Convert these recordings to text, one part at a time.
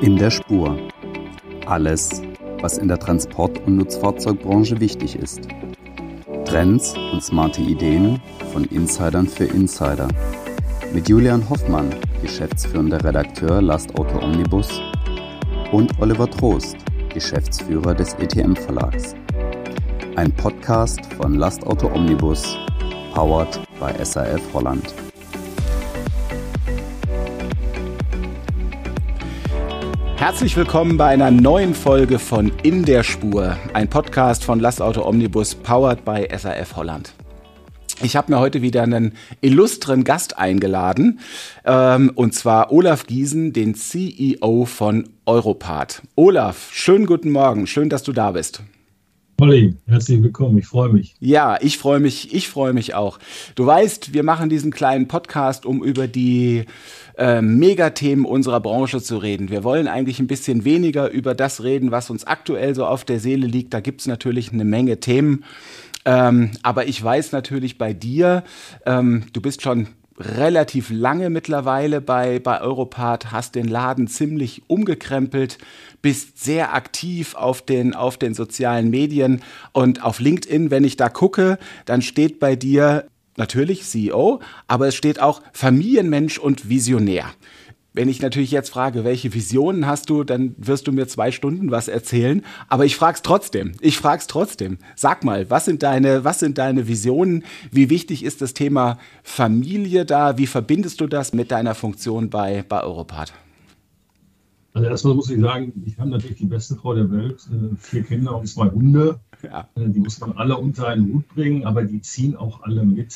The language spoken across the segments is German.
In der Spur. Alles, was in der Transport- und Nutzfahrzeugbranche wichtig ist. Trends und smarte Ideen von Insidern für Insider. Mit Julian Hoffmann, geschäftsführender Redakteur Lastauto Omnibus, und Oliver Trost, Geschäftsführer des ETM Verlags. Ein Podcast von Lastauto Omnibus, powered by SAF Holland. Herzlich willkommen bei einer neuen Folge von In der Spur, ein Podcast von Lastauto Omnibus, powered by SAF Holland. Ich habe mir heute wieder einen illustren Gast eingeladen, ähm, und zwar Olaf Giesen, den CEO von Europart. Olaf, schönen guten Morgen, schön, dass du da bist. Olli, herzlich willkommen, ich freue mich. Ja, ich freue mich, ich freue mich auch. Du weißt, wir machen diesen kleinen Podcast, um über die äh, Megathemen unserer Branche zu reden. Wir wollen eigentlich ein bisschen weniger über das reden, was uns aktuell so auf der Seele liegt. Da gibt es natürlich eine Menge Themen. Ähm, aber ich weiß natürlich bei dir, ähm, du bist schon relativ lange mittlerweile bei, bei Europart, hast den Laden ziemlich umgekrempelt, bist sehr aktiv auf den, auf den sozialen Medien und auf LinkedIn, wenn ich da gucke, dann steht bei dir natürlich CEO, aber es steht auch Familienmensch und Visionär. Wenn ich natürlich jetzt frage, welche Visionen hast du, dann wirst du mir zwei Stunden was erzählen. Aber ich frage es trotzdem. Ich frage es trotzdem. Sag mal, was sind deine, was sind deine Visionen? Wie wichtig ist das Thema Familie da? Wie verbindest du das mit deiner Funktion bei, bei Europart? Also erstmal muss ich sagen, ich habe natürlich die beste Frau der Welt, äh, vier Kinder und zwei Hunde. Ja. Äh, die muss man alle unter einen Hut bringen, aber die ziehen auch alle mit.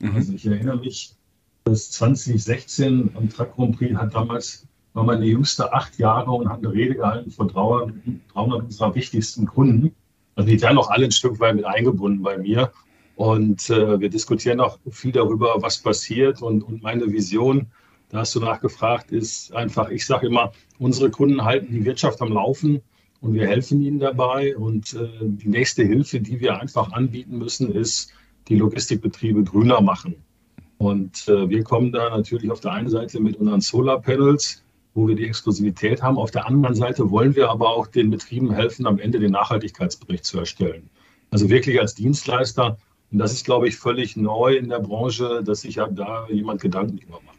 Mhm. Also ich erinnere mich, das 2016 am Truck Grand Prix hat damals, war meine jüngste acht Jahre und hat eine Rede gehalten vor 300, 300 unserer wichtigsten Kunden. Also die werden auch alle ein Stück weit mit eingebunden bei mir. Und äh, wir diskutieren auch viel darüber, was passiert. Und, und meine Vision, da hast du nachgefragt, ist einfach, ich sage immer, unsere Kunden halten die Wirtschaft am Laufen und wir helfen ihnen dabei. Und äh, die nächste Hilfe, die wir einfach anbieten müssen, ist, die Logistikbetriebe grüner machen. Und äh, wir kommen da natürlich auf der einen Seite mit unseren Solarpanels, wo wir die Exklusivität haben. Auf der anderen Seite wollen wir aber auch den Betrieben helfen, am Ende den Nachhaltigkeitsbericht zu erstellen. Also wirklich als Dienstleister. Und das ist, glaube ich, völlig neu in der Branche, dass sich ja da jemand Gedanken drüber macht.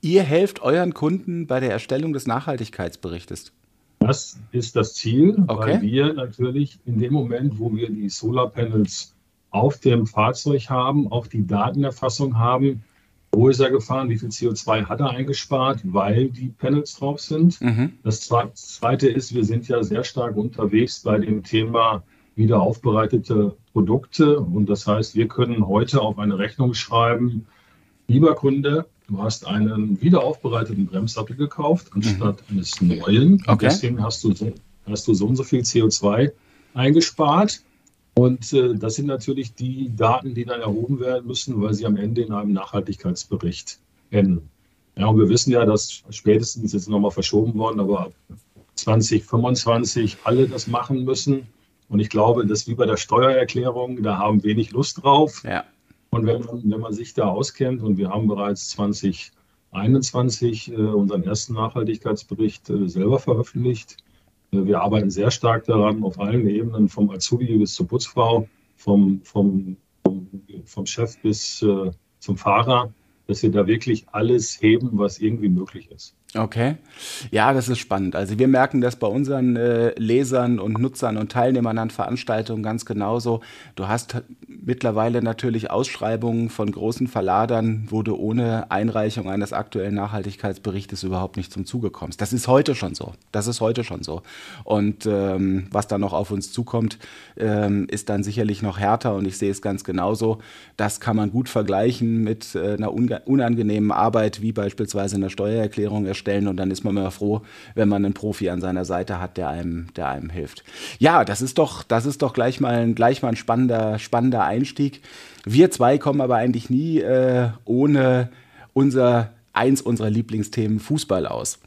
Ihr helft euren Kunden bei der Erstellung des Nachhaltigkeitsberichtes. Das ist das Ziel, okay. weil wir natürlich in dem Moment, wo wir die Solarpanels auf dem Fahrzeug haben, auch die Datenerfassung haben. Wo ist er gefahren? Wie viel CO2 hat er eingespart, weil die Panels drauf sind? Mhm. Das Zweite ist, wir sind ja sehr stark unterwegs bei dem Thema wiederaufbereitete Produkte. Und das heißt, wir können heute auf eine Rechnung schreiben, lieber Kunde, du hast einen wiederaufbereiteten Bremssattel gekauft anstatt mhm. eines neuen. Okay. deswegen hast du, so, hast du so und so viel CO2 eingespart. Und äh, das sind natürlich die Daten, die dann erhoben werden müssen, weil sie am Ende in einem Nachhaltigkeitsbericht enden. Ja, und wir wissen ja, dass spätestens jetzt nochmal verschoben worden, aber 2025 alle das machen müssen. Und ich glaube, dass wie bei der Steuererklärung, da haben wenig Lust drauf. Ja. Und wenn man, wenn man sich da auskennt, und wir haben bereits 2021 äh, unseren ersten Nachhaltigkeitsbericht äh, selber veröffentlicht, wir arbeiten sehr stark daran, auf allen Ebenen, vom Azubi bis zur Putzfrau, vom, vom, vom, vom Chef bis äh, zum Fahrer, dass wir da wirklich alles heben, was irgendwie möglich ist. Okay. Ja, das ist spannend. Also wir merken das bei unseren äh, Lesern und Nutzern und Teilnehmern an Veranstaltungen ganz genauso. Du hast mittlerweile natürlich Ausschreibungen von großen Verladern, wo du ohne Einreichung eines aktuellen Nachhaltigkeitsberichtes überhaupt nicht zum Zuge kommst. Das ist heute schon so. Das ist heute schon so. Und ähm, was da noch auf uns zukommt, ähm, ist dann sicherlich noch härter und ich sehe es ganz genauso. Das kann man gut vergleichen mit äh, einer unangenehmen Arbeit wie beispielsweise einer Steuererklärung erstellen und dann ist man immer froh, wenn man einen Profi an seiner Seite hat, der einem, der einem hilft. Ja, das ist doch, das ist doch gleich mal ein, gleich mal ein spannender, spannender Einstieg. Wir zwei kommen aber eigentlich nie äh, ohne unser, eins unserer Lieblingsthemen Fußball aus.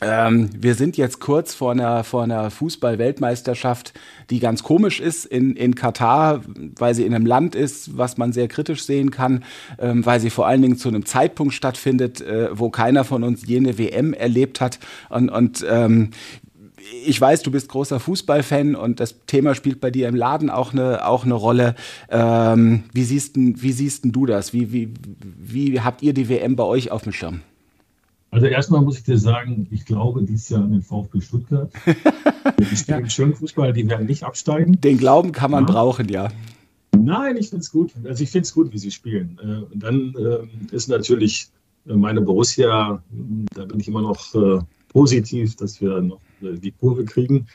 Ähm, wir sind jetzt kurz vor einer, vor einer Fußball-Weltmeisterschaft, die ganz komisch ist in, in Katar, weil sie in einem Land ist, was man sehr kritisch sehen kann, ähm, weil sie vor allen Dingen zu einem Zeitpunkt stattfindet, äh, wo keiner von uns jene WM erlebt hat. Und, und ähm, ich weiß, du bist großer Fußballfan und das Thema spielt bei dir im Laden auch eine, auch eine Rolle. Ähm, wie, siehst, wie siehst du das? Wie, wie, wie habt ihr die WM bei euch auf dem Schirm? Also erstmal muss ich dir sagen, ich glaube dieses Jahr an den VfB Stuttgart. die spielen ja. schönen Fußball, die werden nicht absteigen. Den Glauben kann man ja. brauchen, ja. Nein, ich finde es gut. Also ich finde es gut, wie sie spielen. Äh, und dann äh, ist natürlich äh, meine Borussia, da bin ich immer noch positiv, dass wir noch die Kurve kriegen.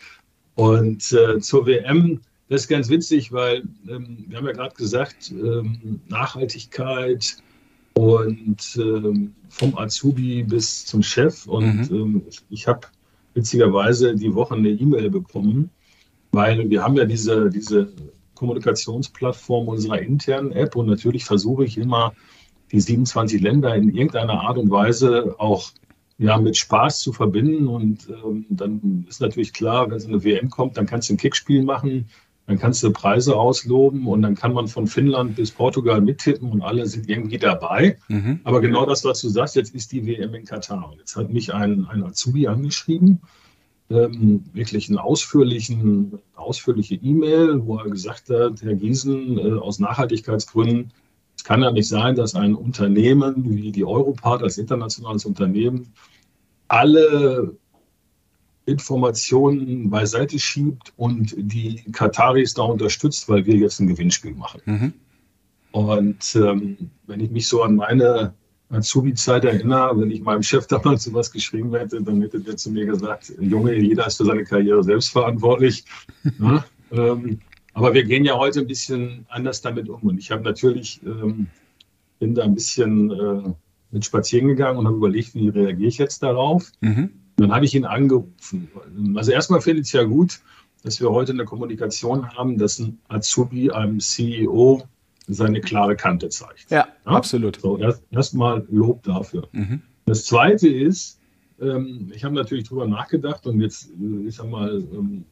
Und zur WM, das ist ganz witzig, weil ähm, wir haben ja gerade gesagt, ähm, Nachhaltigkeit, und ähm, vom Azubi bis zum Chef. Und mhm. ähm, ich habe witzigerweise die Woche eine E-Mail bekommen, weil wir haben ja diese, diese Kommunikationsplattform unserer internen App und natürlich versuche ich immer, die 27 Länder in irgendeiner Art und Weise auch ja, mit Spaß zu verbinden. Und ähm, dann ist natürlich klar, wenn so eine WM kommt, dann kannst du ein Kickspiel machen, dann kannst du Preise ausloben und dann kann man von Finnland bis Portugal mittippen und alle sind irgendwie dabei. Mhm. Aber genau das, was du sagst, jetzt ist die WM in Katar. Und jetzt hat mich ein, ein Azubi angeschrieben, ähm, wirklich eine ausführlichen, ausführliche E-Mail, wo er gesagt hat, Herr Giesen, äh, aus Nachhaltigkeitsgründen, es kann ja nicht sein, dass ein Unternehmen wie die Europart als internationales Unternehmen alle Informationen beiseite schiebt und die Kataris da unterstützt, weil wir jetzt ein Gewinnspiel machen. Mhm. Und ähm, wenn ich mich so an meine Azubi-Zeit erinnere, wenn ich meinem Chef damals sowas geschrieben hätte, dann hätte der zu mir gesagt, Junge, jeder ist für seine Karriere selbst verantwortlich. ja, ähm, aber wir gehen ja heute ein bisschen anders damit um. Und ich habe natürlich, ähm, bin da ein bisschen äh, mit spazieren gegangen und habe überlegt, wie reagiere ich jetzt darauf. Mhm. Dann habe ich ihn angerufen. Also erstmal finde ich es ja gut, dass wir heute eine Kommunikation haben, dass ein Azubi einem CEO seine klare Kante zeigt. Ja, ja? absolut. So, erstmal erst Lob dafür. Mhm. Das Zweite ist, ähm, ich habe natürlich drüber nachgedacht und jetzt, äh, ich sag mal, ähm,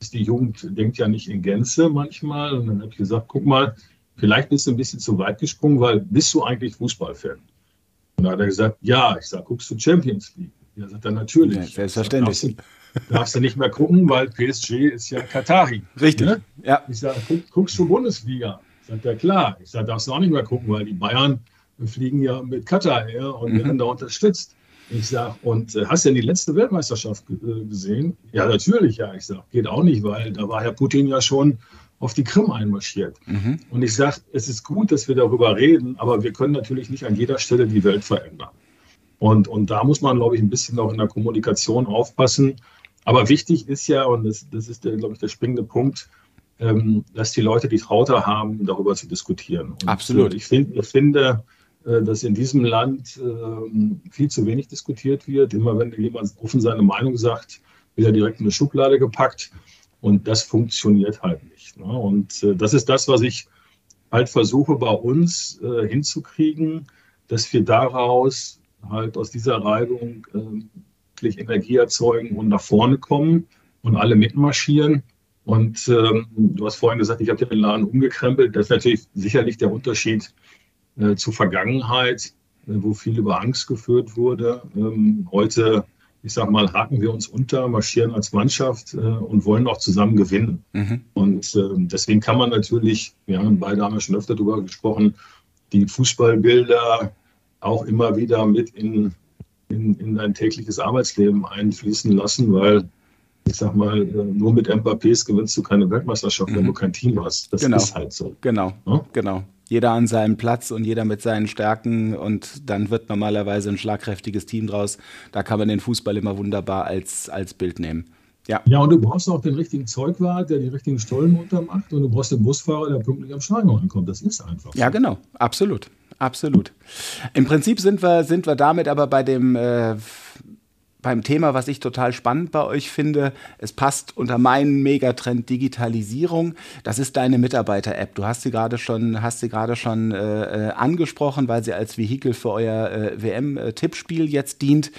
ist die Jugend denkt ja nicht in Gänze manchmal. Und dann habe ich gesagt, guck mal, vielleicht bist du ein bisschen zu weit gesprungen, weil bist du eigentlich Fußballfan? Und da hat er gesagt, ja, ich sage, guckst du Champions League? Ja, sagt er natürlich. Ja, selbstverständlich. Darfst du, darfst du nicht mehr gucken, weil PSG ist ja Katari. Richtig. Ne? Ja. Ich sage, guck, guckst du Bundesliga? Sagt er, klar. Ich sage, darfst du auch nicht mehr gucken, weil die Bayern fliegen ja mit Katar her und mhm. werden da unterstützt. Ich sage, und äh, hast du denn die letzte Weltmeisterschaft äh, gesehen? Ja, natürlich, ja. Ich sage, geht auch nicht, weil da war Herr Putin ja schon auf die Krim einmarschiert. Mhm. Und ich sage, es ist gut, dass wir darüber reden, aber wir können natürlich nicht an jeder Stelle die Welt verändern. Und, und da muss man, glaube ich, ein bisschen auch in der Kommunikation aufpassen. Aber wichtig ist ja, und das, das ist, der, glaube ich, der springende Punkt, ähm, dass die Leute die Traute haben, darüber zu diskutieren. Und Absolut. Ich, find, ich finde, äh, dass in diesem Land äh, viel zu wenig diskutiert wird. Immer wenn jemand offen seine Meinung sagt, wird er direkt in eine Schublade gepackt. Und das funktioniert halt nicht. Ne? Und äh, das ist das, was ich halt versuche bei uns äh, hinzukriegen, dass wir daraus halt aus dieser Reibung äh, wirklich Energie erzeugen und nach vorne kommen und alle mitmarschieren. Und ähm, du hast vorhin gesagt, ich habe den Laden umgekrempelt. Das ist natürlich sicherlich der Unterschied äh, zur Vergangenheit, äh, wo viel über Angst geführt wurde. Ähm, heute, ich sage mal, haken wir uns unter, marschieren als Mannschaft äh, und wollen auch zusammen gewinnen. Mhm. Und ähm, deswegen kann man natürlich, wir haben beide haben ja schon öfter darüber gesprochen, die Fußballbilder auch immer wieder mit in, in, in dein tägliches Arbeitsleben einfließen lassen, weil ich sag mal, äh, nur mit Mbappés gewinnst du keine Weltmeisterschaft, wenn mhm. du kein Team hast. Das genau. ist halt so. Genau, ja? genau. Jeder an seinem Platz und jeder mit seinen Stärken und dann wird normalerweise ein schlagkräftiges Team draus. Da kann man den Fußball immer wunderbar als, als Bild nehmen. Ja. ja, und du brauchst auch den richtigen Zeugwart, der die richtigen Stollen untermacht und du brauchst den Busfahrer, der pünktlich am Stadion ankommt. Das ist einfach. Ja, genau, absolut. Absolut. Im Prinzip sind wir, sind wir damit aber bei dem, äh, beim Thema, was ich total spannend bei euch finde. Es passt unter meinen Megatrend Digitalisierung. Das ist deine Mitarbeiter-App. Du hast sie gerade schon, hast sie gerade schon äh, äh angesprochen, weil sie als Vehikel für euer äh, WM-Tippspiel jetzt dient.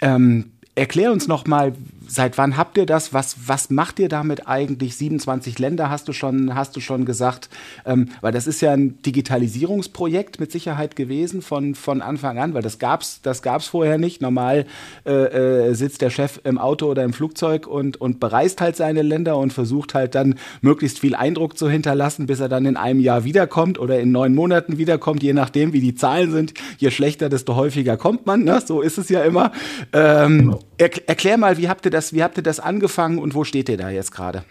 Ähm, erklär uns noch mal, seit wann habt ihr das? Was, was macht ihr damit eigentlich? 27 Länder hast du schon, hast du schon gesagt. Ähm, weil das ist ja ein Digitalisierungsprojekt mit Sicherheit gewesen von, von Anfang an, weil das gab's, das gab's vorher nicht. Normal äh, äh, sitzt der Chef im Auto oder im Flugzeug und, und bereist halt seine Länder und versucht halt dann möglichst viel Eindruck zu hinterlassen, bis er dann in einem Jahr wiederkommt oder in neun Monaten wiederkommt, je nachdem, wie die Zahlen sind. Je schlechter, desto häufiger kommt man. Ne? So ist es ja immer. Ähm, genau. er, erklär mal, wie habt ihr das, wie habt ihr das angefangen und wo steht ihr da jetzt gerade?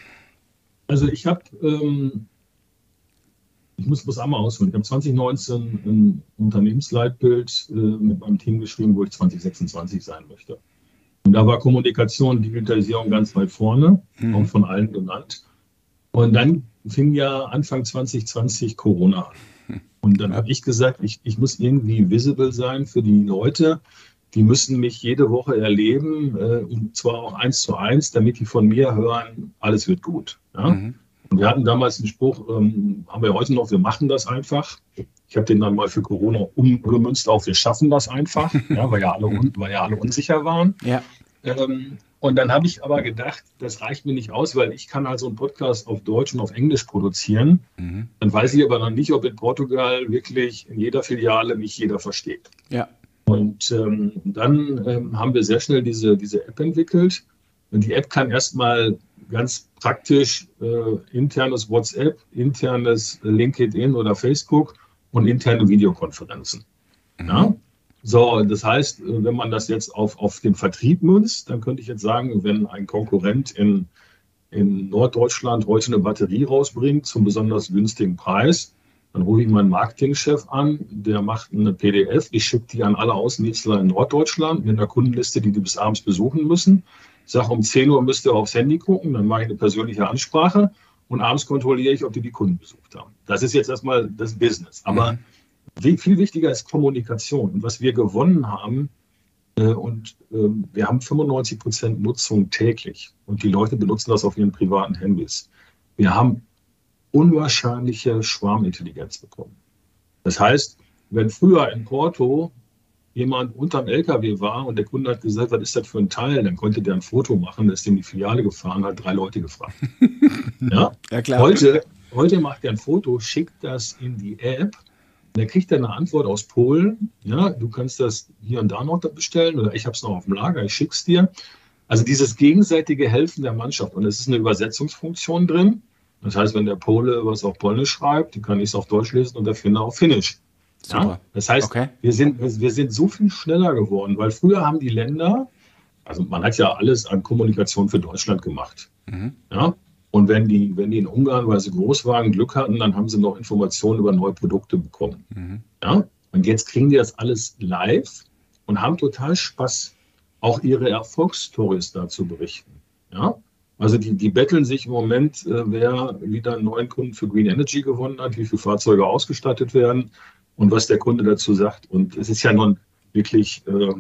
Also ich habe, ähm, ich muss was einmal ausholen. Ich habe 2019 ein Unternehmensleitbild äh, mit meinem Team geschrieben, wo ich 2026 sein möchte. Und da war Kommunikation, Digitalisierung ganz weit vorne, mhm. auch von allen genannt. Und dann fing ja Anfang 2020 Corona an. Und dann habe ich gesagt, ich, ich muss irgendwie visible sein für die Leute, die müssen mich jede Woche erleben, äh, und zwar auch eins zu eins, damit die von mir hören, alles wird gut. Ja? Mhm. Und wir hatten damals einen Spruch, ähm, haben wir heute noch, wir machen das einfach. Ich habe den dann mal für Corona umgemünzt auf, wir schaffen das einfach, ja, weil, ja alle, weil ja alle unsicher waren. Ja. Ähm, und dann habe ich aber gedacht, das reicht mir nicht aus, weil ich kann also einen Podcast auf Deutsch und auf Englisch produzieren. Mhm. Dann weiß ich aber noch nicht, ob in Portugal wirklich in jeder Filiale mich jeder versteht. Ja. Und ähm, dann ähm, haben wir sehr schnell diese, diese App entwickelt. Und die App kann erstmal ganz praktisch äh, internes WhatsApp, internes LinkedIn oder Facebook und interne Videokonferenzen. Mhm. Ja? So, das heißt, äh, wenn man das jetzt auf, auf den Vertrieb münzt, dann könnte ich jetzt sagen, wenn ein Konkurrent in, in Norddeutschland heute eine Batterie rausbringt zum besonders günstigen Preis, dann rufe ich meinen Marketingchef an, der macht eine PDF. Ich schicke die an alle Außendienstler in Norddeutschland mit einer Kundenliste, die die bis abends besuchen müssen. Ich sage, um 10 Uhr müsst ihr aufs Handy gucken, dann mache ich eine persönliche Ansprache und abends kontrolliere ich, ob die die Kunden besucht haben. Das ist jetzt erstmal das Business. Aber mhm. viel wichtiger ist Kommunikation. Und was wir gewonnen haben, äh, und äh, wir haben 95 Prozent Nutzung täglich und die Leute benutzen das auf ihren privaten Handys. Wir haben unwahrscheinliche Schwarmintelligenz bekommen. Das heißt, wenn früher in Porto jemand unterm LKW war und der Kunde hat gesagt, was ist das für ein Teil, dann konnte der ein Foto machen, ist in die Filiale gefahren, hat drei Leute gefragt. ja? ja klar. Heute, heute macht er ein Foto, schickt das in die App, dann kriegt er eine Antwort aus Polen. Ja, du kannst das hier und da noch bestellen oder ich habe es noch auf dem Lager, ich schicke es dir. Also dieses gegenseitige Helfen der Mannschaft und es ist eine Übersetzungsfunktion drin. Das heißt, wenn der Pole was auf Polnisch schreibt, kann ich es auf Deutsch lesen und der Finne auf Finnisch. Ja? Das heißt, okay. wir, sind, wir sind so viel schneller geworden, weil früher haben die Länder, also man hat ja alles an Kommunikation für Deutschland gemacht. Mhm. Ja? Und wenn die, wenn die in Ungarn, weil sie groß waren, Glück hatten, dann haben sie noch Informationen über neue Produkte bekommen. Mhm. Ja? Und jetzt kriegen die das alles live und haben total Spaß, auch ihre Erfolgsstories da zu berichten. Ja? Also die, die betteln sich im Moment, äh, wer wieder einen neuen Kunden für Green Energy gewonnen hat, wie viele Fahrzeuge ausgestattet werden und was der Kunde dazu sagt. Und es ist ja nun wirklich äh,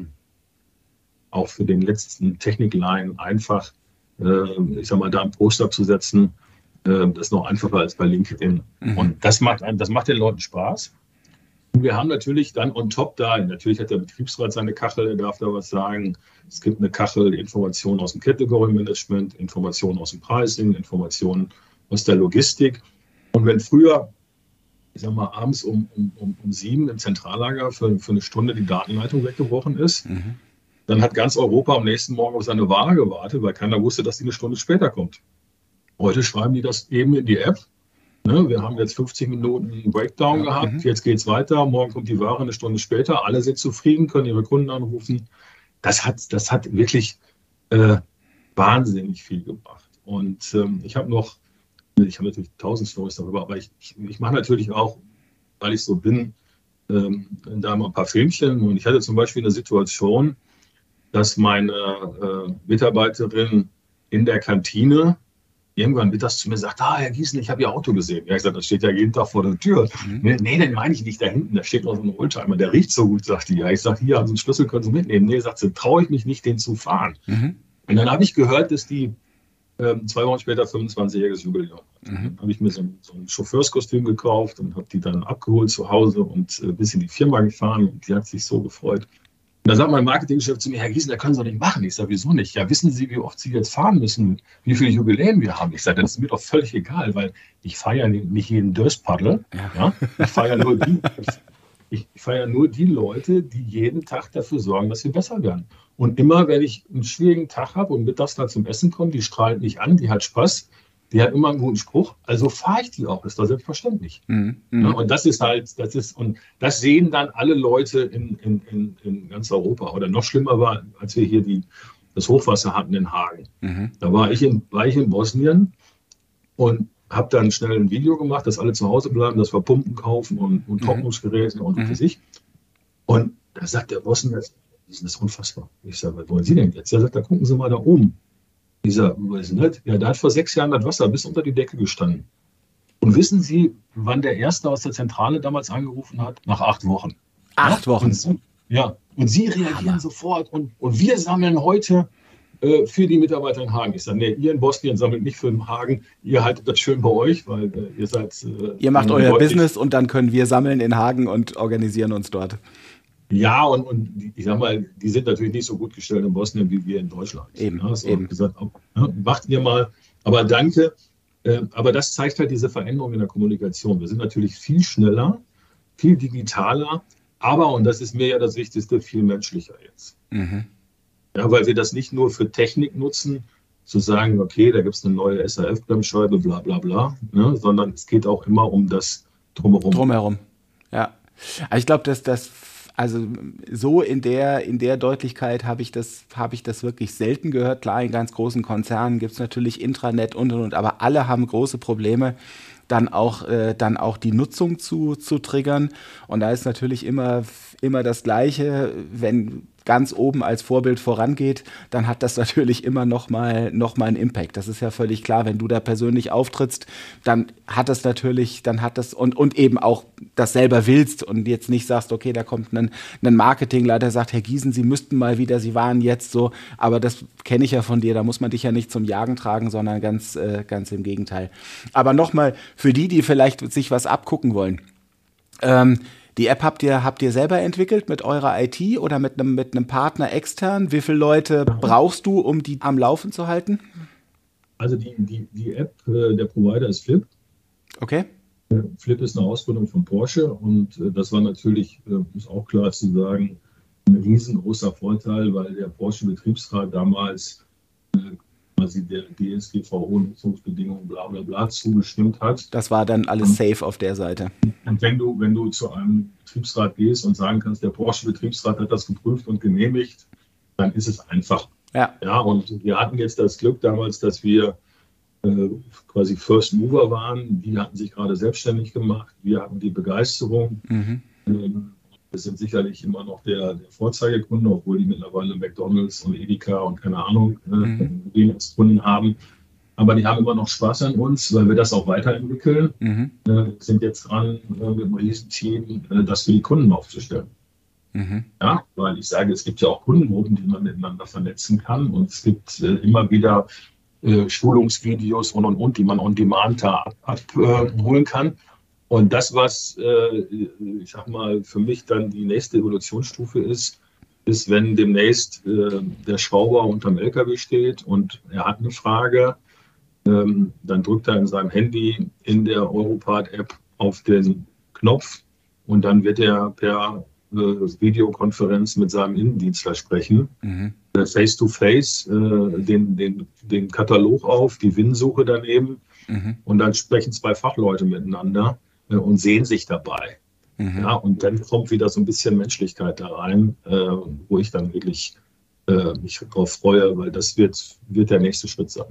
auch für den letzten Technikline einfach, äh, ich sag mal, da ein Poster zu setzen, äh, das ist noch einfacher als bei LinkedIn. Mhm. Und das macht, das macht den Leuten Spaß. Und wir haben natürlich dann on top da, natürlich hat der Betriebsrat seine Kachel, er darf da was sagen. Es gibt eine Kachel, Informationen aus dem Category Management, Informationen aus dem Pricing, Informationen aus der Logistik. Und wenn früher, ich sag mal, abends um, um, um, um sieben im Zentrallager für, für eine Stunde die Datenleitung weggebrochen ist, mhm. dann hat ganz Europa am nächsten Morgen auf seine Ware gewartet, weil keiner wusste, dass die eine Stunde später kommt. Heute schreiben die das eben in die App Ne, wir haben jetzt 50 Minuten Breakdown ja, gehabt, mhm. jetzt geht es weiter, morgen kommt die Ware eine Stunde später, alle sind zufrieden, können ihre Kunden anrufen. Das hat, das hat wirklich äh, wahnsinnig viel gebracht. Und ähm, ich habe noch, ich habe natürlich tausend Stories darüber, aber ich, ich, ich mache natürlich auch, weil ich so bin, ähm, da mal ein paar Filmchen. Und ich hatte zum Beispiel eine Situation, dass meine äh, Mitarbeiterin in der Kantine irgendwann wird das zu mir sagt, ah, Herr Gießen, ich habe Ihr Auto gesehen. Ja, ich sage, das steht ja jeden Tag vor der Tür. Mhm. Nee, nee, den meine ich nicht da hinten, da steht noch so ein Oldtimer, der riecht so gut, sagt die. Ja, ich sage, hier, also einen Schlüssel können Sie mitnehmen. Nee, sagt sie, traue ich mich nicht, den zu fahren. Mhm. Und dann habe ich gehört, dass die ähm, zwei Wochen später 25-jähriges Jubiläum hat. Mhm. Dann habe ich mir so ein, so ein, Chauffeurskostüm gekauft und habe die dann abgeholt zu Hause und äh, bis in die Firma gefahren und die hat sich so gefreut. Und da sagt mein Marketingchef zu mir, Herr Giesen, da können Sie doch nicht machen. Ich sage, wieso nicht? Ja, wissen Sie, wie oft Sie jetzt fahren müssen, wie viele Jubiläen wir haben? Ich sage, das ist mir doch völlig egal, weil ich feiere nicht jeden Durstpaddel. Ja. ja. Ich feiere nur die, ich feiere nur die Leute, die jeden Tag dafür sorgen, dass wir besser werden. Und immer, wenn ich einen schwierigen Tag habe und mittags da zum Essen komme, die strahlt mich an, die hat Spaß, die hat immer einen guten Spruch, also fahre ich die auch, ist doch selbstverständlich. Mhm. mhm. Ja, und das ist halt, das ist, und das sehen dann alle Leute in, in, in, in ganz Europa. Oder noch schlimmer war, als wir hier die, das Hochwasser hatten in Hagen. Mhm. Da war ich, in, war ich in Bosnien und habe dann schnell ein Video gemacht, dass alle zu Hause bleiben, dass wir Pumpen kaufen und, und mhm. Trocknungsgeräte und mhm. sich. Und da sagt der Bosnier, das ist unfassbar. Ich sage, was wollen Sie denn jetzt? Er sagt, da gucken Sie mal da oben. Dieser, weiß nicht, ja, da hat vor sechs Jahren das Wasser bis unter die Decke gestanden. Und wissen Sie, wann der Erste aus der Zentrale damals angerufen hat? Nach acht Wochen. Acht? Wochen? Und Sie, ja, und Sie reagieren Hammer. sofort und, und wir sammeln heute äh, für die Mitarbeiter in Hagen. Ich sage, nee, ihr in Bosnien sammelt nicht für den Hagen, ihr haltet das schön bei euch, weil äh, ihr seid. Äh, ihr macht euer Business und dann können wir sammeln in Hagen und organisieren uns dort. Ja, und, und ich sag mal, die sind natürlich nicht so gut gestellt in Bosnien wie wir in Deutschland. Eben. Ja, so eben. gesagt, macht ihr mal, aber danke. Äh, aber das zeigt halt diese Veränderung in der Kommunikation. Wir sind natürlich viel schneller, viel digitaler, aber, und das ist mir ja das Wichtigste, viel menschlicher jetzt. Mhm. Ja, weil wir das nicht nur für Technik nutzen, zu sagen, okay, da gibt es eine neue SAF-Bremsscheibe, bla bla bla, ne, sondern es geht auch immer um das Drumherum. Drumherum, ja. ich glaube, dass das also so in der, in der Deutlichkeit habe ich, das, hab ich das wirklich selten gehört. Klar, in ganz großen Konzernen gibt es natürlich Intranet und und und, aber alle haben große Probleme, dann auch, äh, dann auch die Nutzung zu, zu triggern. Und da ist natürlich immer, immer das Gleiche, wenn ganz oben als Vorbild vorangeht, dann hat das natürlich immer noch mal, noch mal einen Impact. Das ist ja völlig klar. Wenn du da persönlich auftrittst, dann hat das natürlich, dann hat das und, und eben auch das selber willst und jetzt nicht sagst, okay, da kommt ein, ein Marketingleiter, sagt, Herr Giesen, Sie müssten mal wieder, Sie waren jetzt so, aber das kenne ich ja von dir, da muss man dich ja nicht zum Jagen tragen, sondern ganz, äh, ganz im Gegenteil. Aber nochmal, für die, die vielleicht sich was abgucken wollen, ähm, die App habt ihr, habt ihr selber entwickelt mit eurer IT oder mit einem, mit einem Partner extern? Wie viele Leute brauchst du, um die am Laufen zu halten? Also die, die, die App, äh, der Provider ist Flip. Okay. Äh, Flip ist eine Ausgründung von Porsche und äh, das war natürlich, muss auch klar zu sagen, ein riesengroßer Vorteil, weil der Porsche-Betriebsrat damals quasi der DSGVO-Nutzungsbedingungen bla bla bla zugestimmt hat. Das war dann alles safe auf der Seite. Und wenn du, wenn du zu einem Betriebsrat gehst und sagen kannst, der Porsche-Betriebsrat hat das geprüft und genehmigt, dann ist es einfach. Ja. ja, und wir hatten jetzt das Glück damals, dass wir äh, quasi First Mover waren. Die hatten sich gerade selbstständig gemacht. Wir hatten die Begeisterung. Mhm. Ähm, wir sind sicherlich immer noch der, der Vorzeigekunde, obwohl die mittlerweile McDonalds und Edeka und keine Ahnung, äh, mhm. als Kunden haben. Aber die haben immer noch Spaß an uns, weil wir das auch weiterentwickeln. Mhm. Äh, sind jetzt dran, äh, mit einem riesen Team, äh, das für die Kunden aufzustellen. Mhm. Ja, weil ich sage, es gibt ja auch Kundengruppen, die man miteinander vernetzen kann. Und es gibt äh, immer wieder äh, Schulungsvideos und und und, die man on demand da abholen kann. Und das, was, äh, ich sag mal, für mich dann die nächste Evolutionsstufe ist, ist, wenn demnächst äh, der Schrauber unterm LKW steht und er hat eine Frage, ähm, dann drückt er in seinem Handy in der Europart-App auf den Knopf und dann wird er per äh, Videokonferenz mit seinem Innendienstler sprechen. Mhm. Face-to-face -face, den, den, den Katalog auf, die WIN-Suche daneben mhm. und dann sprechen zwei Fachleute miteinander und sehen sich dabei. Mhm. Ja, und dann kommt wieder so ein bisschen Menschlichkeit da rein, äh, wo ich dann wirklich äh, mich darauf freue, weil das wird, wird der nächste Schritt sein.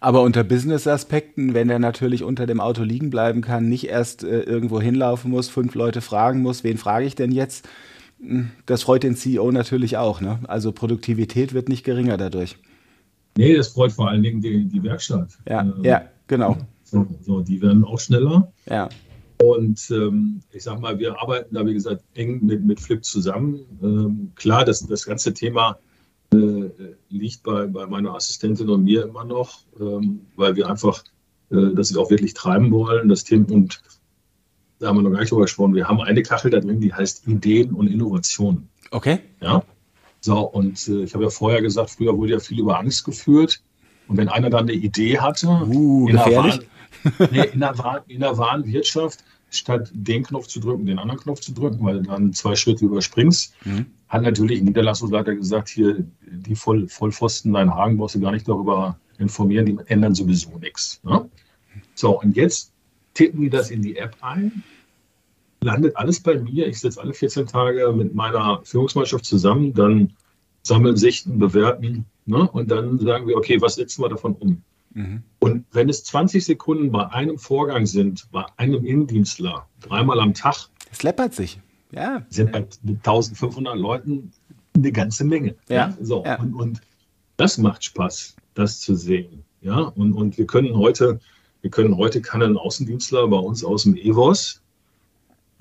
Aber unter Business-Aspekten, wenn er natürlich unter dem Auto liegen bleiben kann, nicht erst äh, irgendwo hinlaufen muss, fünf Leute fragen muss, wen frage ich denn jetzt? Hm, das freut den CEO natürlich auch. Ne? Also Produktivität wird nicht geringer dadurch. Nee, das freut vor allen Dingen die, die Werkstatt. Ja, ähm, ja genau. So, so, die werden auch schneller. Ja. Und ähm, ich sag mal, wir arbeiten da, wie gesagt, eng mit, mit Flip zusammen. Ähm, klar, das, das ganze Thema äh, liegt bei, bei meiner Assistentin und mir immer noch, ähm, weil wir einfach äh, das auch wirklich treiben wollen. Das Thema, und da haben wir noch gar nicht drüber gesprochen, wir haben eine Kachel da drin, die heißt Ideen und Innovationen. Okay. Ja. So, und äh, ich habe ja vorher gesagt, früher wurde ja viel über Angst geführt. Und wenn einer dann eine Idee hatte, uh, in, der Waren, nee, in, der Waren, in der Warenwirtschaft, statt den Knopf zu drücken, den anderen Knopf zu drücken, weil du dann zwei Schritte überspringst, mhm. hat natürlich ein Niederlassungsleiter gesagt, hier, die Voll, Vollpfosten dein Hagen brauchst du gar nicht darüber informieren, die ändern sowieso nichts. Ne? So, und jetzt tippen die das in die App ein, landet alles bei mir. Ich sitze alle 14 Tage mit meiner Führungsmannschaft zusammen, dann sammeln, sichten, bewerten ne? und dann sagen wir, okay, was setzen wir davon um? Mhm. Und wenn es 20 Sekunden bei einem Vorgang sind, bei einem Innendienstler, dreimal am Tag, es läppert sich. Ja. Sind bei 1500 Leuten eine ganze Menge. Ja. So. Ja. Und, und das macht Spaß, das zu sehen. Ja, und, und wir können heute, wir können heute kann ein Außendienstler bei uns aus dem EVOS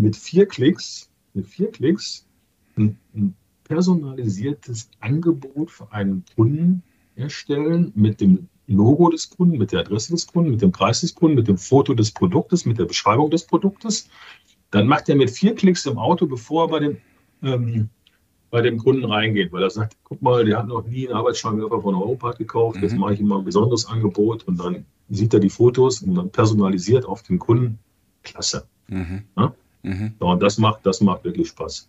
mit vier Klicks, mit vier Klicks ein, ein personalisiertes Angebot für einen Kunden erstellen mit dem Logo des Kunden, mit der Adresse des Kunden, mit dem Preis des Kunden, mit dem Foto des Produktes, mit der Beschreibung des Produktes. Dann macht er mit vier Klicks im Auto, bevor er bei dem, ähm, bei dem Kunden reingeht, weil er sagt, guck mal, der hat noch nie einen Arbeitsscheinwerfer von Europart gekauft, jetzt mhm. mache ich ihm mal ein besonderes Angebot und dann sieht er die Fotos und dann personalisiert auf den Kunden. Klasse. Mhm. Ja? Mhm. Ja, und das macht, das macht wirklich Spaß.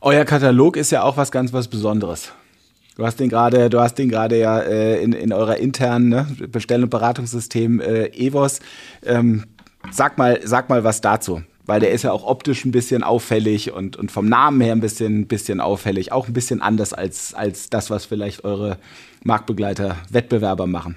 Euer Katalog ist ja auch was ganz was Besonderes. Du hast den gerade, du hast den gerade ja äh, in, in eurer internen ne, Bestell- und Beratungssystem äh, Evos. Ähm, sag mal, sag mal was dazu, weil der ist ja auch optisch ein bisschen auffällig und, und vom Namen her ein bisschen, bisschen auffällig, auch ein bisschen anders als, als das, was vielleicht eure Marktbegleiter, Wettbewerber machen.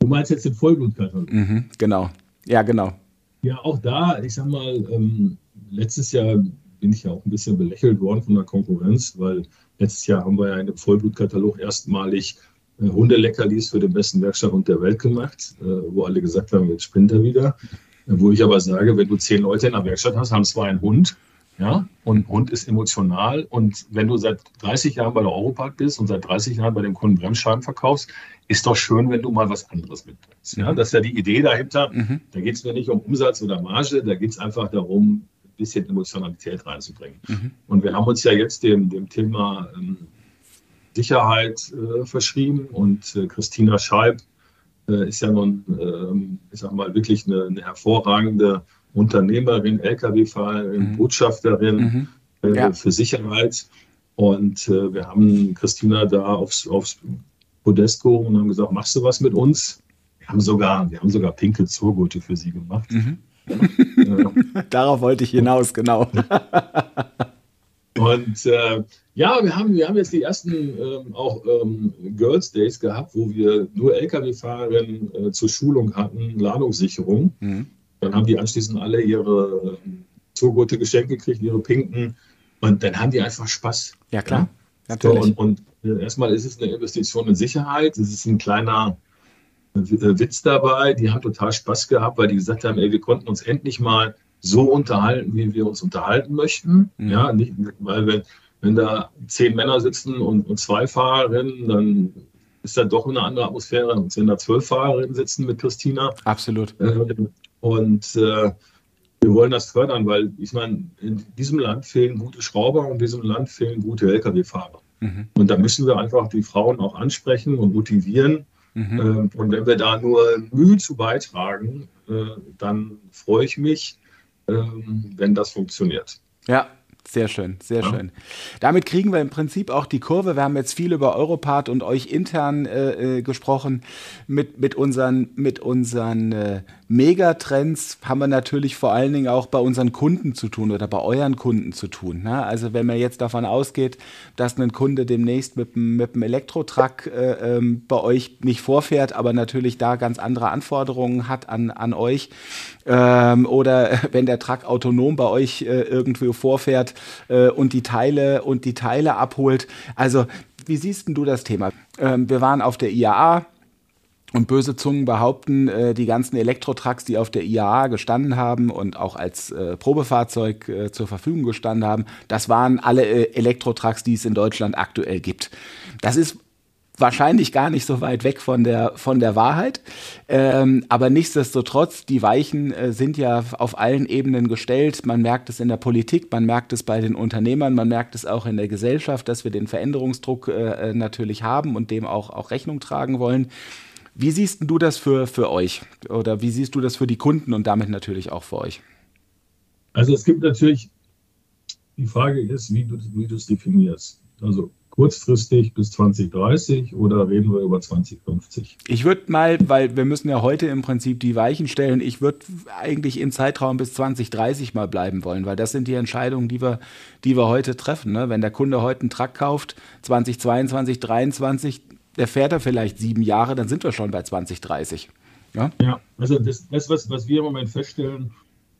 Du meinst jetzt den Vollblutkatalog? Mhm, genau. Ja, genau. Ja, auch da, ich sag mal, ähm, letztes Jahr bin ich ja auch ein bisschen belächelt worden von der Konkurrenz, weil letztes Jahr haben wir ja in dem Vollblutkatalog erstmalig äh, Hundeleckerlis für den besten Werkstatthund der Welt gemacht, äh, wo alle gesagt haben, jetzt spinnt er wieder. Äh, wo ich aber sage, wenn du zehn Leute in der Werkstatt hast, haben zwei einen Hund. Ja, und Hund ist emotional. Und wenn du seit 30 Jahren bei der Europark bist und seit 30 Jahren bei dem Kunden Bremsscheiben verkaufst, ist doch schön, wenn du mal was anderes mitbringst. Ja, das ist ja die Idee dahinter. Mhm. Da geht es mir nicht um Umsatz oder Marge, da geht es einfach darum, bisschen Emotionalität reinzubringen. Mhm. Und wir haben uns ja jetzt dem, dem Thema ähm, Sicherheit äh, verschrieben und äh, Christina Scheib äh, ist ja nun, ähm, ich sag mal, wirklich eine, eine hervorragende Unternehmerin, Lkw-Fahrerin, mhm. Botschafterin mhm. Äh, ja. für Sicherheit. Und äh, wir haben Christina da aufs, aufs Podest gehoben und haben gesagt, machst du was mit uns? Wir haben sogar, wir haben sogar pinke Zurgurte für sie gemacht. Mhm. Darauf wollte ich hinaus, genau. und äh, ja, wir haben, wir haben jetzt die ersten ähm, auch ähm, Girls Days gehabt, wo wir nur Lkw-Fahrerinnen äh, zur Schulung hatten, Ladungssicherung. Mhm. Dann haben die anschließend alle ihre äh, Zurgurte geschenkt gekriegt, ihre pinken. Und dann haben die einfach Spaß. Ja, klar. Ja? Natürlich. So, und, und äh, erstmal ist es eine Investition in Sicherheit. Es ist ein kleiner Witz dabei. Die haben total Spaß gehabt, weil die gesagt haben, ey, wir konnten uns endlich mal so unterhalten, wie wir uns unterhalten möchten. Mhm. Ja, nicht, weil wenn, wenn da zehn Männer sitzen und, und zwei Fahrerinnen, dann ist da doch eine andere Atmosphäre, als wenn da zwölf Fahrerinnen sitzen mit Christina. Absolut. Ähm, und äh, wir wollen das fördern, weil ich meine, in diesem Land fehlen gute Schrauber und in diesem Land fehlen gute Lkw-Fahrer. Mhm. Und da müssen wir einfach die Frauen auch ansprechen und motivieren. Mhm. Ähm, und wenn wir da nur Mühe zu beitragen, äh, dann freue ich mich, ähm, wenn das funktioniert. Ja, sehr schön, sehr ja. schön. Damit kriegen wir im Prinzip auch die Kurve. Wir haben jetzt viel über Europart und euch intern äh, äh, gesprochen. Mit, mit unseren, mit unseren äh, Megatrends haben wir natürlich vor allen Dingen auch bei unseren Kunden zu tun oder bei euren Kunden zu tun. Ne? Also wenn man jetzt davon ausgeht, dass ein Kunde demnächst mit, mit einem Elektrotruck äh, ähm, bei euch nicht vorfährt, aber natürlich da ganz andere Anforderungen hat an, an euch, ähm, oder wenn der Truck autonom bei euch äh, irgendwo vorfährt, äh, und die Teile und die Teile abholt. Also, wie siehst du das Thema? Ähm, wir waren auf der IAA. Und böse Zungen behaupten, äh, die ganzen Elektrotrucks, die auf der IAA gestanden haben und auch als äh, Probefahrzeug äh, zur Verfügung gestanden haben, das waren alle äh, Elektrotrucks, die es in Deutschland aktuell gibt. Das ist wahrscheinlich gar nicht so weit weg von der, von der Wahrheit. Ähm, aber nichtsdestotrotz, die Weichen sind ja auf allen Ebenen gestellt. Man merkt es in der Politik, man merkt es bei den Unternehmern, man merkt es auch in der Gesellschaft, dass wir den Veränderungsdruck natürlich haben und dem auch, auch Rechnung tragen wollen. Wie siehst du das für, für euch? Oder wie siehst du das für die Kunden und damit natürlich auch für euch? Also es gibt natürlich, die Frage ist, wie du, wie du es definierst. Also kurzfristig bis 2030 oder reden wir über 2050? Ich würde mal, weil wir müssen ja heute im Prinzip die Weichen stellen, ich würde eigentlich im Zeitraum bis 2030 mal bleiben wollen, weil das sind die Entscheidungen, die wir, die wir heute treffen. Ne? Wenn der Kunde heute einen Truck kauft, 2022, 2023, der fährt er vielleicht sieben Jahre, dann sind wir schon bei 2030. Ja, ja also das, das was, was wir im Moment feststellen,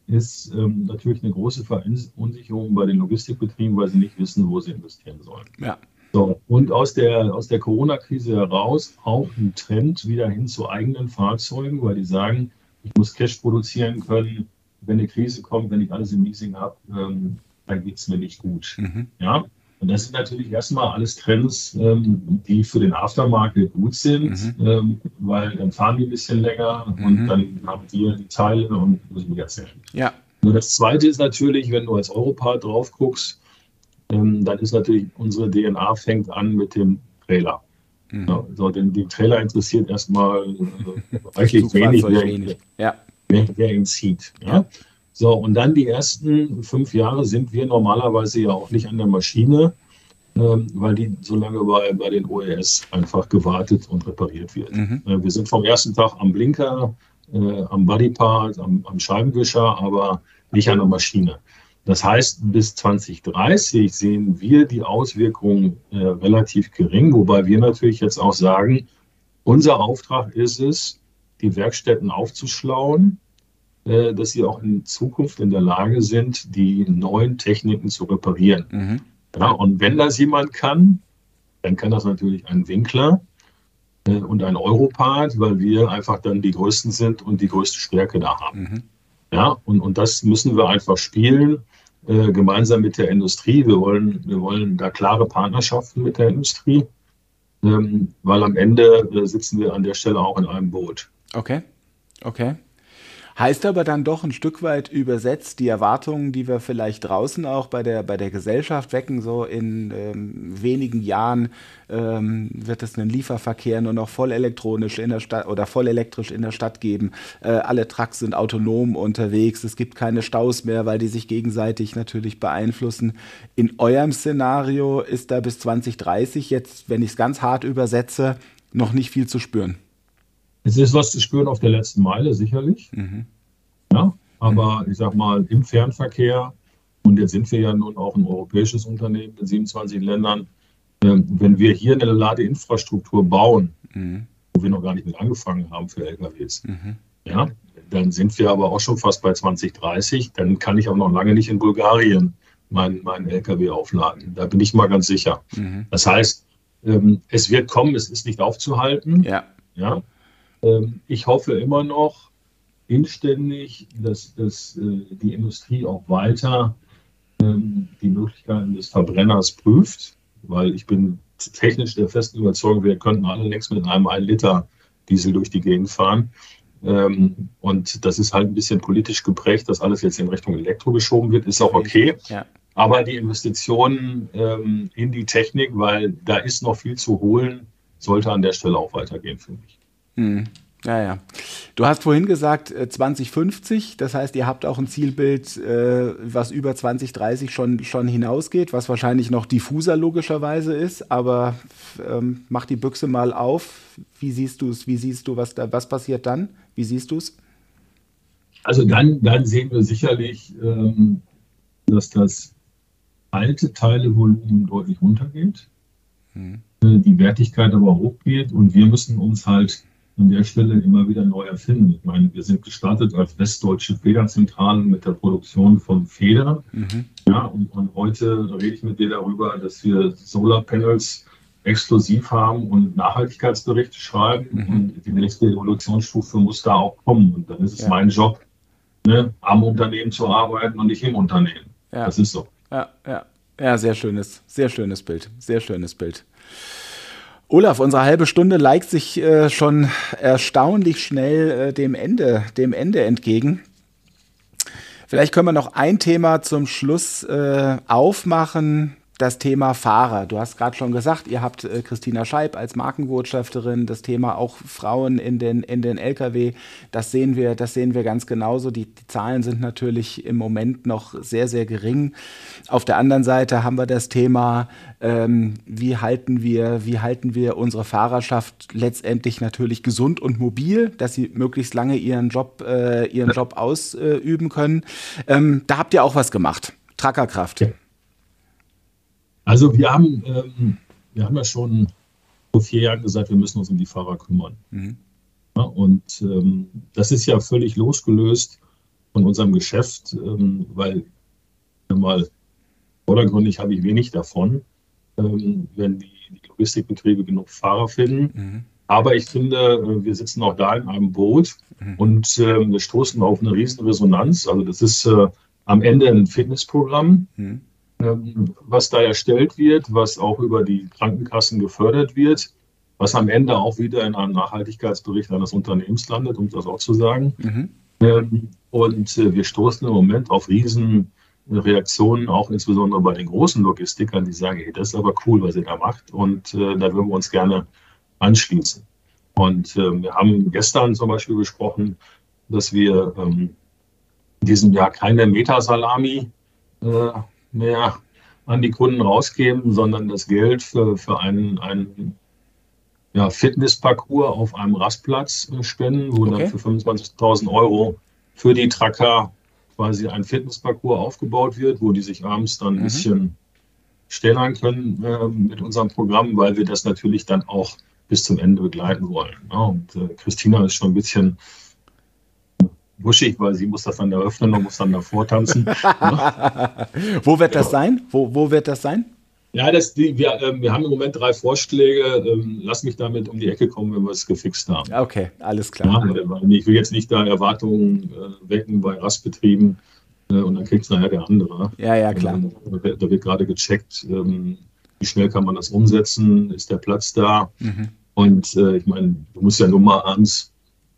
ist ähm, natürlich eine große Verunsicherung bei den Logistikbetrieben, weil sie nicht wissen, wo sie investieren sollen. Ja. So, und aus der, aus der Corona-Krise heraus auch ein Trend wieder hin zu eigenen Fahrzeugen, weil die sagen, ich muss Cash produzieren können, wenn eine Krise kommt, wenn ich alles im Leasing habe, ähm, dann geht es mir nicht gut. Mhm. Ja? Und das sind natürlich erstmal alles Trends, ähm, die für den Aftermarket gut sind, mhm. ähm, weil dann fahren die ein bisschen länger mhm. und dann haben wir die Teile und müssen die erzählen. Ja. Nur das Zweite ist natürlich, wenn du als Europart drauf guckst, ähm, dann ist natürlich unsere DNA fängt an mit dem Trailer. Mhm. Ja, so, denn die Trailer interessiert erstmal äh, reichlich wenig, wer, wenig. Ja. Wer, wer, ihn zieht. Ja? ja? So, und dann die ersten fünf Jahre sind wir normalerweise ja auch nicht an der Maschine, ähm, weil die so lange bei, bei den OES einfach gewartet und repariert wird. Mhm. Äh, wir sind vom ersten Tag am Blinker, äh, am Bodypart, am, am Scheibenwischer, aber nicht an der Maschine. Das heißt, bis 2030 sehen wir die Auswirkungen äh, relativ gering, wobei wir natürlich jetzt auch sagen, unser Auftrag ist es, die Werkstätten aufzuschlauen, dass sie auch in Zukunft in der Lage sind, die neuen Techniken zu reparieren. Mhm. Ja, und wenn das jemand kann, dann kann das natürlich ein Winkler äh, und ein Europart, weil wir einfach dann die Größten sind und die größte Stärke da haben. Mhm. Ja, und, und das müssen wir einfach spielen, äh, gemeinsam mit der Industrie. Wir wollen, wir wollen da klare Partnerschaften mit der Industrie, ähm, weil am Ende äh, sitzen wir an der Stelle auch in einem Boot. Okay, okay. Heißt aber dann doch ein Stück weit übersetzt die Erwartungen, die wir vielleicht draußen auch bei der, bei der Gesellschaft wecken, so in ähm, wenigen Jahren ähm, wird es einen Lieferverkehr nur noch voll elektronisch in der Stadt oder voll elektrisch in der Stadt geben. Äh, alle Trucks sind autonom unterwegs. Es gibt keine Staus mehr, weil die sich gegenseitig natürlich beeinflussen. In eurem Szenario ist da bis 2030 jetzt, wenn ich es ganz hart übersetze, noch nicht viel zu spüren. Es ist was zu spüren auf der letzten Meile, sicherlich. Mhm. Ja, aber mhm. ich sag mal, im Fernverkehr, und jetzt sind wir ja nun auch ein europäisches Unternehmen in 27 Ländern, äh, wenn wir hier eine Ladeinfrastruktur bauen, mhm. wo wir noch gar nicht mit angefangen haben für LKWs, mhm. ja, dann sind wir aber auch schon fast bei 2030. Dann kann ich auch noch lange nicht in Bulgarien meinen mein LKW aufladen. Da bin ich mal ganz sicher. Mhm. Das heißt, ähm, es wird kommen, es ist nicht aufzuhalten. Ja. ja? Ähm, ich hoffe immer noch inständig, dass, dass äh, die Industrie auch weiter ähm, die Möglichkeiten des Verbrenners prüft, weil ich bin technisch der festen Überzeugung, wir könnten alle längst mit einem 1 Liter Diesel durch die Gegend fahren. Ähm, und das ist halt ein bisschen politisch geprägt, dass alles jetzt in Richtung Elektro geschoben wird, ist auch okay. Ja. Aber die Investitionen in die Technik, weil da ist noch viel zu holen, sollte an der Stelle auch weitergehen, finde ich. Hm. Ja, ja. Du hast vorhin gesagt 2050, äh, das heißt, ihr habt auch ein Zielbild, äh, was über 2030 schon, schon hinausgeht, was wahrscheinlich noch diffuser logischerweise ist, aber ähm, mach die Büchse mal auf. Wie siehst du es? Wie siehst du, was da, was passiert dann? Wie siehst du es? Also dann, dann sehen wir sicherlich, ähm, dass das alte Teilevolumen deutlich runtergeht, hm. Äh, die Wertigkeit aber hochgeht und wir müssen uns halt an der Stelle immer wieder neu erfinden. Ich meine, wir sind gestartet als westdeutsche Federzentrale mit der Produktion von Federn. Mhm. Ja, und, und, heute rede ich mit dir darüber, dass wir Solarpanels exklusiv haben und Nachhaltigkeitsberichte schreiben. Mhm. Und die nächste Evolutionsstufe muss da auch kommen. Und dann ist es ja. mein Job, ne, am Unternehmen zu arbeiten und nicht im Unternehmen. Ja. Das ist so. Ja, ja. Ja, sehr schönes, sehr schönes Bild. Sehr schönes Bild. Olaf, unsere halbe Stunde neigt sich äh, schon erstaunlich schnell äh, dem Ende, dem Ende entgegen. Vielleicht können wir noch ein Thema zum Schluss äh, aufmachen, das Thema Fahrer. Du hast gerade schon gesagt, ihr habt äh, Christina Scheib als Markenbotschafterin, das Thema auch Frauen in den, in den Lkw. Das sehen wir, das sehen wir ganz genauso. Die, die Zahlen sind natürlich im Moment noch sehr, sehr gering. Auf der anderen Seite haben wir das Thema, ähm, wie halten wir, wie halten wir unsere Fahrerschaft letztendlich natürlich gesund und mobil, dass sie möglichst lange ihren Job, äh, ihren Job ausüben können. Ähm, da habt ihr auch was gemacht. Trackerkraft. Ja. Also wir haben, ähm, wir haben ja schon vor vier Jahren gesagt, wir müssen uns um die Fahrer kümmern. Mhm. Ja, und ähm, das ist ja völlig losgelöst von unserem Geschäft, ähm, weil mal vordergründig habe ich wenig davon, ähm, wenn die, die, Logistikbetriebe genug Fahrer finden. Mhm. Aber ich finde, äh, wir sitzen auch da in einem Boot mhm. und äh, wir stoßen auf eine riesen Resonanz. Also das ist äh, am Ende ein Fitnessprogramm. Mhm. Ähm, was da erstellt wird, was auch über die Krankenkassen gefördert wird, was am Ende auch wieder in einem Nachhaltigkeitsbericht eines Unternehmens landet, um das auch zu sagen. Mhm. Ähm, und äh, wir stoßen im Moment auf riesen Reaktionen, auch insbesondere bei den großen Logistikern, die sagen, hey, das ist aber cool, was ihr da macht und äh, da würden wir uns gerne anschließen. Und äh, wir haben gestern zum Beispiel besprochen, dass wir ähm, in diesem Jahr keine Metasalami äh, mehr an die Kunden rausgeben, sondern das Geld für, für einen, einen ja, Fitnessparcours auf einem Rastplatz äh, spenden, wo okay. dann für 25.000 Euro für die Tracker quasi ein Fitnessparcours aufgebaut wird, wo die sich abends dann ein mhm. bisschen stellen können äh, mit unserem Programm, weil wir das natürlich dann auch bis zum Ende begleiten wollen. Ja, und äh, Christina ist schon ein bisschen wuschig, weil sie muss das dann eröffnen und muss dann davor tanzen. wo wird das sein? Wo, wo wird das sein? Ja, das, die, wir, äh, wir haben im Moment drei Vorschläge. Ähm, lass mich damit um die Ecke kommen, wenn wir es gefixt haben. Okay, alles klar. Ja, ich will jetzt nicht da Erwartungen äh, wecken bei Rastbetrieben äh, und dann kriegt es nachher der andere. Ja, ja, klar. Ähm, da, wird, wird gerade gecheckt, ähm, wie schnell kann man das umsetzen, ist der Platz da? Mhm. Und äh, ich meine, du musst ja nur mal abends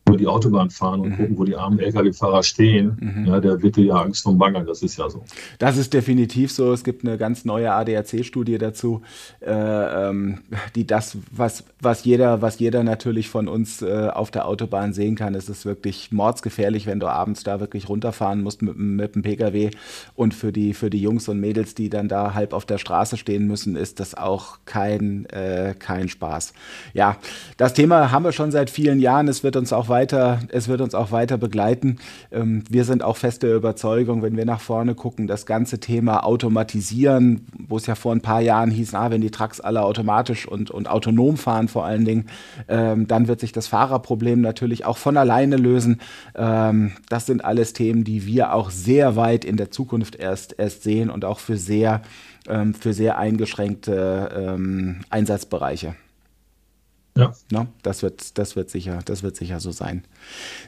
über die Autobahn fahren und mhm. gucken, wo die armen Lkw-Fahrer stehen, mhm. ja, der wird dir ja Angst und Bange, das ist ja so. Das ist definitiv so. Es gibt eine ganz neue ADAC-Studie dazu, äh, ähm, die das, was, was, jeder, was jeder natürlich von uns äh, auf der Autobahn sehen kann, es ist wirklich mordsgefährlich, wenn du abends da wirklich runterfahren musst mit, mit dem Pkw. Und für die, für die Jungs und Mädels, die dann da halb auf der Straße stehen müssen, ist das auch kein, äh, kein Spaß. Ja, das Thema haben wir schon seit vielen Jahren. Es wird uns auch weiter weiter, es wird uns auch weiter begleiten. Ähm, wir sind auch fest der Überzeugung, wenn wir nach vorne gucken, das ganze Thema Automatisieren, wo es ja vor ein paar Jahren hieß, ah, wenn die Trucks alle automatisch und, und autonom fahren vor allen Dingen, ähm, dann wird sich das Fahrerproblem natürlich auch von alleine lösen. Ähm, das sind alles Themen, die wir auch sehr weit in der Zukunft erst, erst sehen und auch für sehr, für sehr eingeschränkte Einsatzbereiche. Ja. No, das, wird, das, wird sicher, das wird sicher so sein.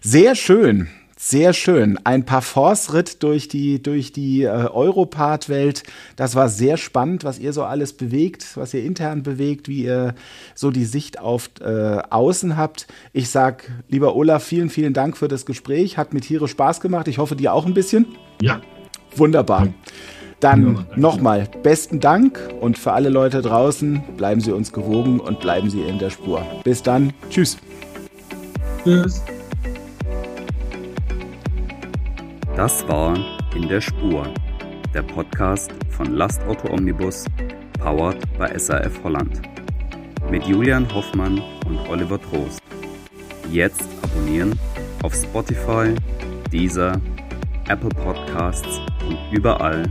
Sehr schön. Sehr schön. Ein Parforce-Ritt durch die, durch die äh, Europart-Welt. Das war sehr spannend, was ihr so alles bewegt, was ihr intern bewegt, wie ihr so die Sicht auf äh, Außen habt. Ich sag, lieber Olaf, vielen, vielen Dank für das Gespräch. Hat mir Tiere Spaß gemacht. Ich hoffe, dir auch ein bisschen. Ja. Wunderbar. Ja. Dann nochmal besten Dank und für alle Leute draußen bleiben Sie uns gewogen und bleiben Sie in der Spur. Bis dann. Tschüss. Tschüss. Das war In der Spur, der Podcast von Lastauto Omnibus, powered by SAF Holland. Mit Julian Hoffmann und Oliver Trost. Jetzt abonnieren auf Spotify, Deezer, Apple Podcasts und überall,